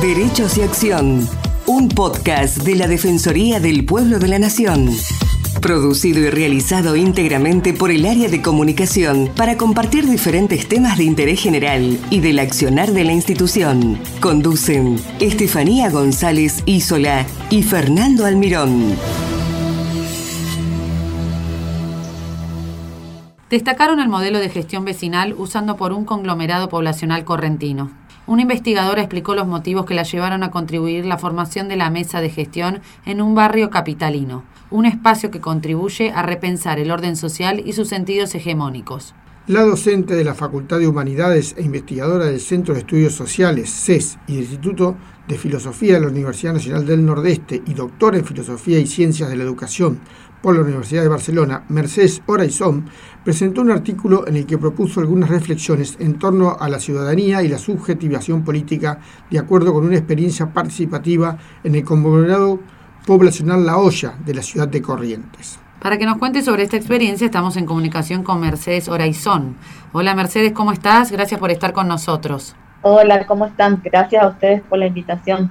Derechos y Acción, un podcast de la Defensoría del Pueblo de la Nación. Producido y realizado íntegramente por el área de comunicación para compartir diferentes temas de interés general y del accionar de la institución. Conducen Estefanía González Isola y Fernando Almirón. Destacaron el modelo de gestión vecinal usando por un conglomerado poblacional correntino. Una investigadora explicó los motivos que la llevaron a contribuir la formación de la mesa de gestión en un barrio capitalino, un espacio que contribuye a repensar el orden social y sus sentidos hegemónicos. La docente de la Facultad de Humanidades e investigadora del Centro de Estudios Sociales, CES, y del Instituto de Filosofía de la Universidad Nacional del Nordeste y doctora en Filosofía y Ciencias de la Educación por la Universidad de Barcelona, Mercedes Oraizón, presentó un artículo en el que propuso algunas reflexiones en torno a la ciudadanía y la subjetivación política de acuerdo con una experiencia participativa en el conglomerado poblacional La Olla de la ciudad de Corrientes. Para que nos cuente sobre esta experiencia estamos en comunicación con Mercedes Oraizón. Hola Mercedes, ¿cómo estás? Gracias por estar con nosotros. Hola, ¿cómo están? Gracias a ustedes por la invitación.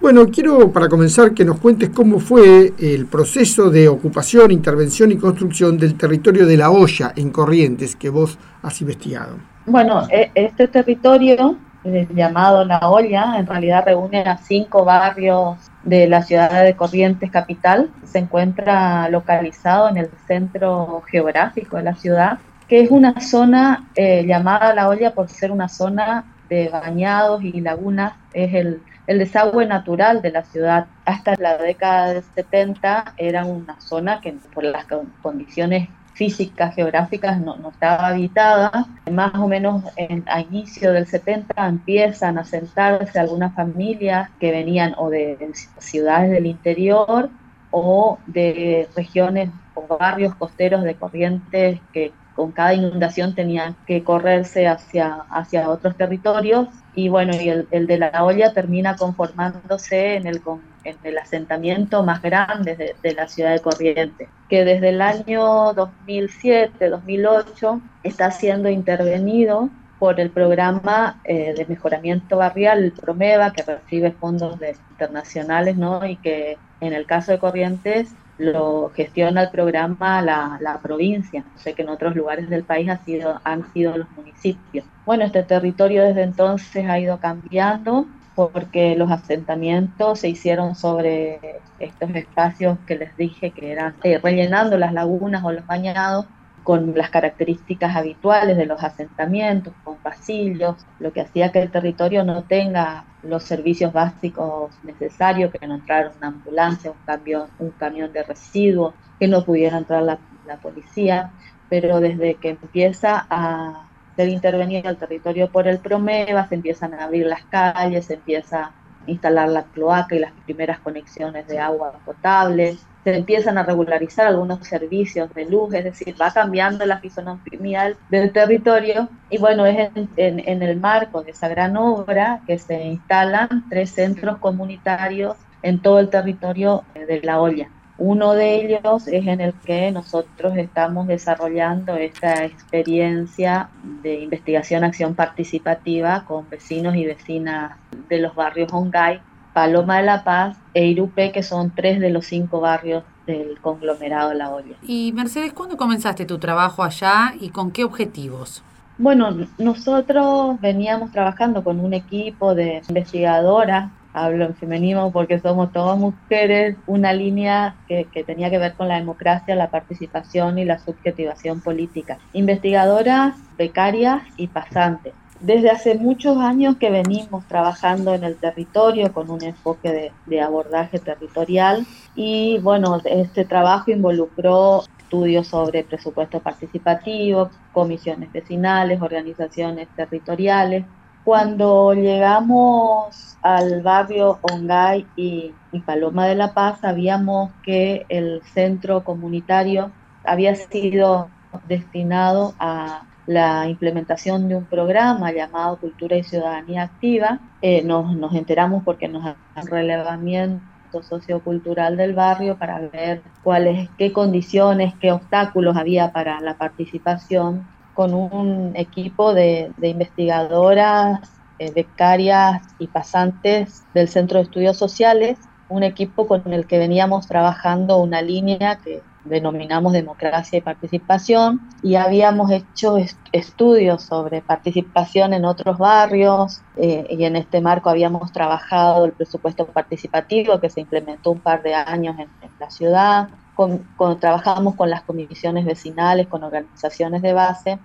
Bueno, quiero para comenzar que nos cuentes cómo fue el proceso de ocupación, intervención y construcción del territorio de La Hoya en Corrientes que vos has investigado. Bueno, e, este territorio eh, llamado La Olla en realidad reúne a cinco barrios de la ciudad de Corrientes capital. Se encuentra localizado en el centro geográfico de la ciudad, que es una zona eh, llamada La Olla por ser una zona de bañados y lagunas, es el el desagüe natural de la ciudad hasta la década del 70 era una zona que por las condiciones físicas, geográficas, no, estaba habitada. Más o menos en, a inicio del 70 empiezan a sentarse algunas familias que venían o de ciudades del interior o de regiones o barrios costeros de corrientes que con cada inundación tenían que correrse hacia, hacia otros territorios y bueno, y el, de la olla termina conformándose en el, en el asentamiento más grande de, la ciudad de Corrientes, que desde el año 2007-2008 está siendo intervenido por el programa eh, de mejoramiento barrial, el PROMEVA, que recibe fondos internacionales, ¿no? Y que en el caso de Corrientes lo gestiona el programa la, la, provincia. Sé que en otros lugares del país ha sido, han sido los municipios. Bueno, este territorio desde entonces ha ido cambiando porque los asentamientos se hicieron sobre estos espacios que les dije que eran eh, rellenando las lagunas o los bañados con las características habituales de los asentamientos, con pasillos, lo que hacía que el territorio no tenga los servicios básicos necesarios, que no entrara una ambulancia, un camión, un camión de residuos, que no pudiera entrar la, policía, pero desde que empieza a ser intervenido el territorio por el Promeva, se empiezan a abrir las calles, se empieza a instalar la cloaca y las primeras conexiones de agua potable, se empiezan a regularizar algunos servicios de luz, es decir, va cambiando la fisonomía del territorio y bueno, es en, el marco de esa gran obra que se instalan tres centros comunitarios en todo el territorio de La Olla. Uno de ellos es en el que nosotros estamos desarrollando esta experiencia de investigación, acción participativa con vecinos y vecinas de los barrios Hongay Paloma de la Paz e Irupe, que son tres de los cinco barrios del conglomerado La Olla. Y Mercedes, ¿cuándo comenzaste tu trabajo allá y con qué objetivos? Bueno, nosotros veníamos trabajando con un equipo de investigadoras, hablo en femenino porque somos todas mujeres, una línea que, que tenía que ver con la democracia, la participación y la subjetivación política. Investigadoras, becarias y pasantes. Desde hace muchos años que venimos trabajando en el territorio con un enfoque de, abordaje territorial y bueno, este trabajo involucró estudios sobre presupuesto participativo, comisiones vecinales, organizaciones territoriales. Cuando llegamos al barrio Ongay y, y Paloma de la Paz, sabíamos que el centro comunitario había sido destinado a la implementación de un programa llamado Cultura y Ciudadanía Activa. Eh, nos, nos, enteramos porque nos un relevamiento sociocultural del barrio para ver cuáles, qué condiciones, qué obstáculos había para la participación con un equipo de, de investigadoras eh, becarias y pasantes del Centro de Estudios Sociales, un equipo con el que veníamos trabajando una línea que denominamos democracia y participación y habíamos hecho estudios sobre participación en otros barrios eh, y en este marco habíamos trabajado el presupuesto participativo que se implementó un par de años en, la ciudad, con, trabajamos con las comisiones vecinales, con organizaciones de base.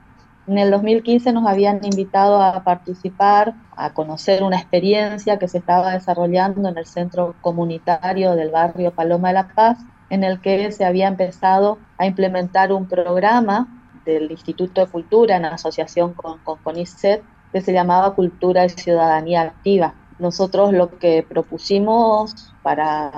En el 2015 nos habían invitado a participar, a conocer una experiencia que se estaba desarrollando en el centro comunitario del barrio Paloma de la Paz, en el que se había empezado a implementar un programa del Instituto de Cultura en asociación con, con CONICET que se llamaba Cultura y Ciudadanía Activa. Nosotros lo que propusimos para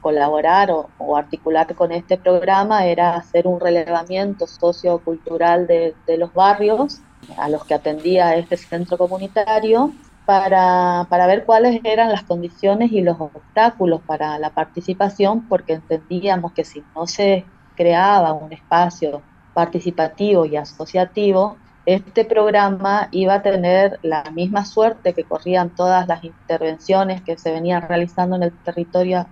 colaborar o, articular con este programa era hacer un relevamiento sociocultural de, de los barrios a los que atendía este centro comunitario para, para, ver cuáles eran las condiciones y los obstáculos para la participación, porque entendíamos que si no se creaba un espacio participativo y asociativo, este programa iba a tener la misma suerte que corrían todas las intervenciones que se venían realizando en el territorio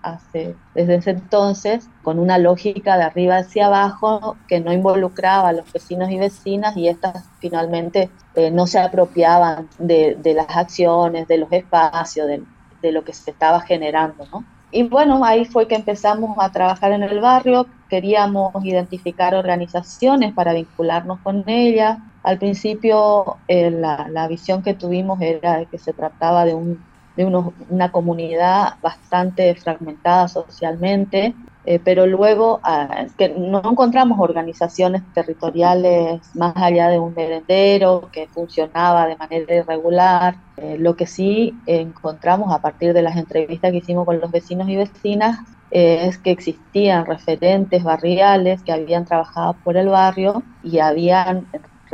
desde ese entonces, con una lógica de arriba hacia abajo que no involucraba a los vecinos y vecinas y estas finalmente eh, no se apropiaban de, las acciones, de los espacios, de, de lo que se estaba generando, ¿no? Y bueno, ahí fue que empezamos a trabajar en el barrio, queríamos identificar organizaciones para vincularnos con ellas. Al principio eh, la, visión que tuvimos era que se trataba de, un, de una comunidad bastante fragmentada socialmente, eh, pero luego ah, que no encontramos organizaciones territoriales más allá de un merendero que funcionaba de manera irregular. Eh, lo que sí encontramos a partir de las entrevistas que hicimos con los vecinos y vecinas es que existían referentes barriales que habían trabajado por el barrio y habían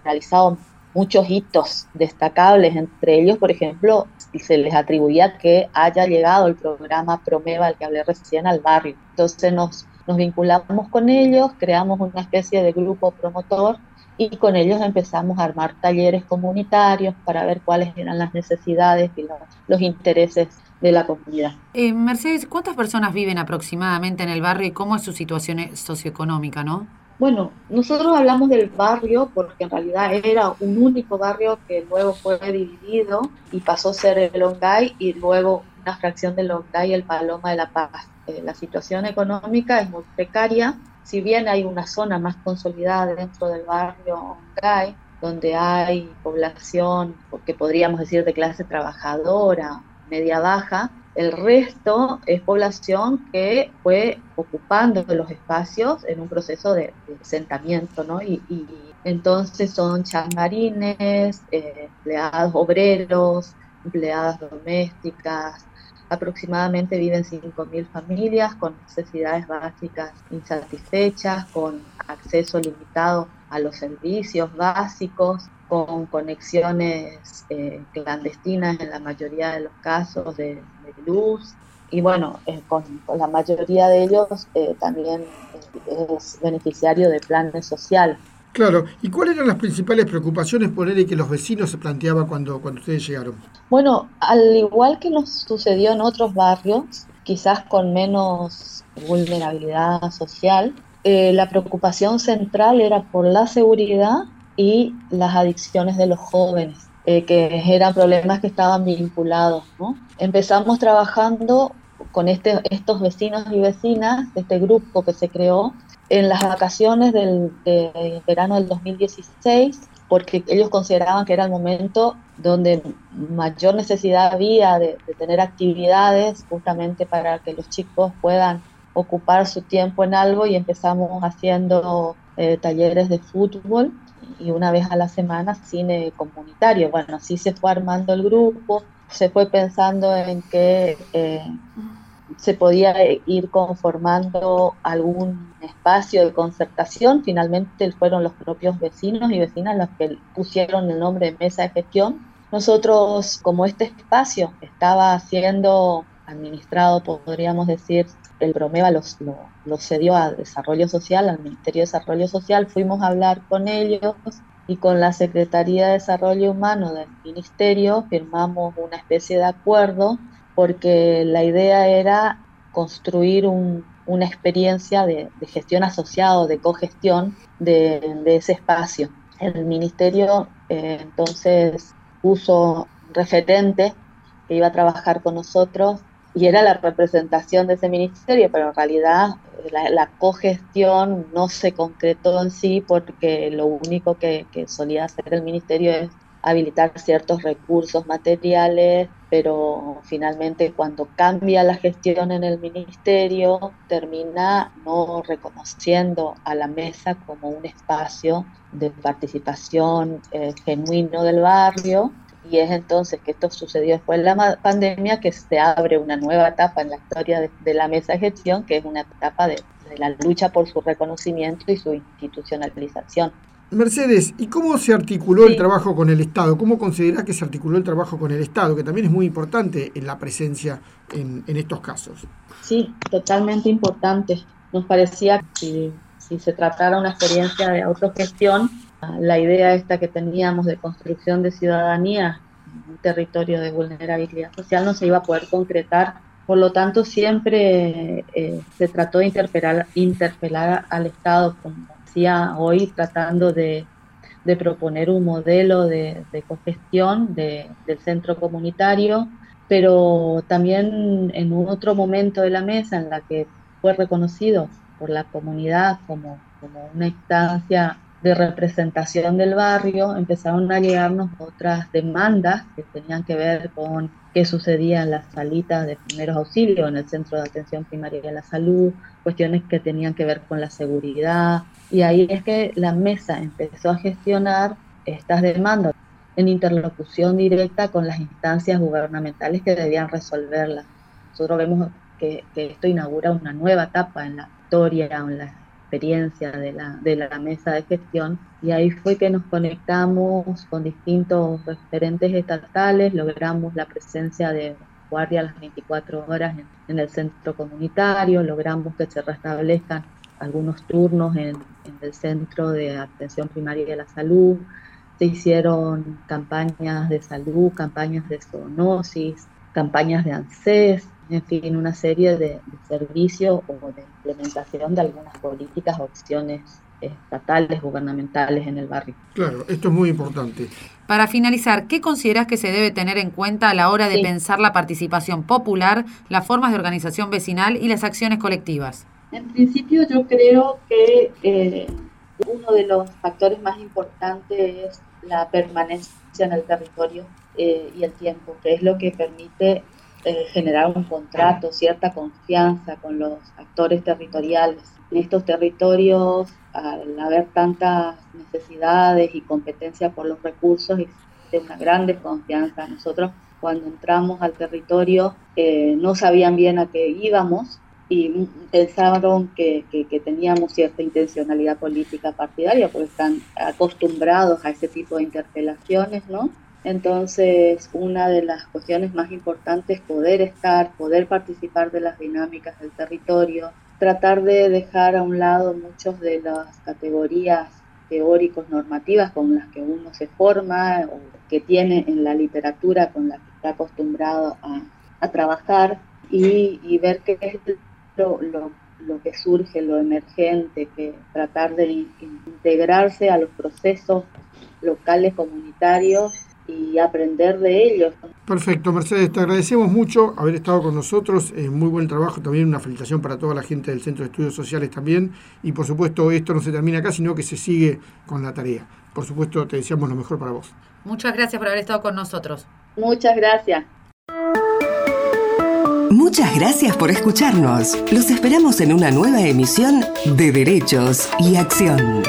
realizado muchos hitos destacables, entre ellos, por ejemplo, se les atribuía que haya llegado el programa Promeva, al que hablé recién, al barrio. Entonces nos, nos vinculamos con ellos, creamos una especie de grupo promotor y con ellos empezamos a armar talleres comunitarios para ver cuáles eran las necesidades y los, intereses de la comunidad. Eh, Mercedes, ¿cuántas personas viven aproximadamente en el barrio y cómo es su situación socioeconómica, no? Bueno, nosotros hablamos del barrio porque en realidad era un único barrio que luego fue dividido y pasó a ser el Ongay y luego una fracción del Ongay y el Paloma de la Paz. Eh, la situación económica es muy precaria, si bien hay una zona más consolidada dentro del barrio Ongay, donde hay población, que podríamos decir de clase trabajadora, media baja, el resto es población que fue ocupando los espacios en un proceso de, asentamiento, ¿no? Y, entonces son changarines, eh, empleados obreros, empleadas domésticas, aproximadamente viven 5.000 familias con necesidades básicas insatisfechas, con acceso limitado a los servicios básicos, con conexiones eh, clandestinas en la mayoría de los casos de, luz. Y bueno, eh, con, la mayoría de ellos eh, también es beneficiario de planes sociales. Claro, ¿y cuáles eran las principales preocupaciones por él y que los vecinos se planteaban cuando, cuando ustedes llegaron? Bueno, al igual que nos sucedió en otros barrios, quizás con menos vulnerabilidad social, la preocupación central era por la seguridad y las adicciones de los jóvenes, eh, que eran problemas que estaban vinculados. Empezamos trabajando con este, estos vecinos y vecinas, este grupo que se creó, en las vacaciones del verano del 2016, porque ellos consideraban que era el momento donde mayor necesidad había de, tener actividades justamente para que los chicos puedan ocupar su tiempo en algo y empezamos haciendo eh, talleres de fútbol y una vez a la semana cine comunitario. Bueno, así se fue armando el grupo, se fue pensando en que eh, se podía ir conformando algún espacio de concertación. Finalmente fueron los propios vecinos y vecinas los que pusieron el nombre de mesa de gestión. Nosotros, como este espacio estaba siendo administrado, podríamos decir, el Bromeva los, lo, cedió a Desarrollo Social, al Ministerio de Desarrollo Social, fuimos a hablar con ellos y con la Secretaría de Desarrollo Humano del Ministerio firmamos una especie de acuerdo porque la idea era construir una experiencia de, gestión asociado, de cogestión de, de ese espacio. El Ministerio eh, entonces puso referente que iba a trabajar con nosotros y era la representación de ese ministerio, pero en realidad la, la cogestión no se concretó en sí porque lo único que, que solía hacer el ministerio es habilitar ciertos recursos materiales, pero finalmente cuando cambia la gestión en el ministerio, termina no reconociendo a la mesa como un espacio de participación eh, genuino del barrio. Y es entonces que esto sucedió después de la pandemia que se abre una nueva etapa en la historia de, la mesa de gestión, que es una etapa de la lucha por su reconocimiento y su institucionalización. Mercedes, ¿y cómo se articuló el trabajo con el Estado? ¿Cómo considera que se articuló el trabajo con el Estado? Que también es muy importante en la presencia en, estos casos. Sí, totalmente importante. Nos parecía que si se tratara una experiencia de autogestión, la idea esta que teníamos de construcción de ciudadanía en un territorio de vulnerabilidad social no se iba a poder concretar. Por lo tanto, siempre eh, se trató de interpelar, interpelar al Estado como hoy tratando de, proponer un modelo de, cogestión del centro comunitario, pero también en otro momento de la mesa en la que fue reconocido por la comunidad como, como una instancia de representación del barrio, empezaron a llegarnos otras demandas que tenían que ver con qué sucedía en las salitas de primeros auxilios, en el centro de atención primaria de la salud, cuestiones que tenían que ver con la seguridad. Y ahí es que la mesa empezó a gestionar estas demandas en interlocución directa con las instancias gubernamentales que debían resolverlas. Nosotros vemos que, que esto inaugura una nueva etapa en la historia, en la experiencia de la, de la mesa de gestión y ahí fue que nos conectamos con distintos referentes estatales, logramos la presencia de guardia las 24 horas en, el centro comunitario, logramos que se restablezcan algunos turnos en, en, el centro de atención primaria de la salud, se hicieron campañas de salud, campañas de zoonosis, campañas de ANSES, en fin, una serie de, servicios o de implementación de algunas políticas o opciones estatales, gubernamentales en el barrio. Claro, esto es muy importante. Para finalizar, ¿qué consideras que se debe tener en cuenta a la hora de pensar la participación popular, las formas de organización vecinal y las acciones colectivas? En principio yo creo que eh, uno de los factores más importantes es la permanencia en el territorio eh, y el tiempo, que es lo que permite eh, generar un contrato, cierta confianza con los actores territoriales. En estos territorios, al haber tantas necesidades y competencia por los recursos, existe una gran desconfianza. Nosotros cuando entramos al territorio eh, no sabían bien a qué íbamos y pensaron que, que, teníamos cierta intencionalidad política partidaria porque están acostumbrados a ese tipo de interpelaciones, ¿no? Entonces, una de las cuestiones más importantes es poder estar, poder participar de las dinámicas del territorio, tratar de dejar a un lado muchas de las categorías teóricos normativas con las que uno se forma o que tiene en la literatura con la que está acostumbrado a, trabajar y, ver qué es lo, lo, que surge, lo emergente, que tratar de integrarse a los procesos locales comunitarios y aprender de ellos. Perfecto, Mercedes, te agradecemos mucho haber estado con nosotros, eh, muy buen trabajo, también una felicitación para toda la gente del Centro de Estudios Sociales también, y por supuesto esto no se termina acá, sino que se sigue con la tarea. Por supuesto, te deseamos lo mejor para vos. Muchas gracias por haber estado con nosotros. Muchas gracias. Muchas gracias por escucharnos. Los esperamos en una nueva emisión de Derechos y Acción.